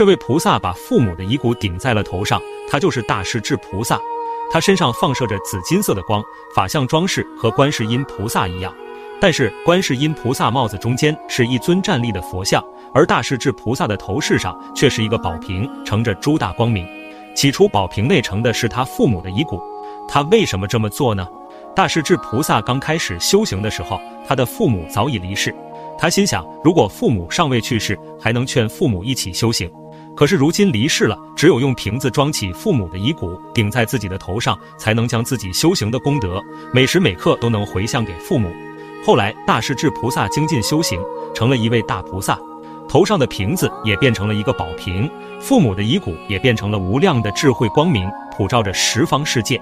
这位菩萨把父母的遗骨顶在了头上，他就是大势至菩萨。他身上放射着紫金色的光，法相装饰和观世音菩萨一样。但是观世音菩萨帽子中间是一尊站立的佛像，而大势至菩萨的头饰上却是一个宝瓶，盛着诸大光明。起初宝瓶内盛的是他父母的遗骨。他为什么这么做呢？大势至菩萨刚开始修行的时候，他的父母早已离世。他心想，如果父母尚未去世，还能劝父母一起修行。可是如今离世了，只有用瓶子装起父母的遗骨，顶在自己的头上，才能将自己修行的功德每时每刻都能回向给父母。后来，大势至菩萨精进修行，成了一位大菩萨，头上的瓶子也变成了一个宝瓶，父母的遗骨也变成了无量的智慧光明，普照着十方世界。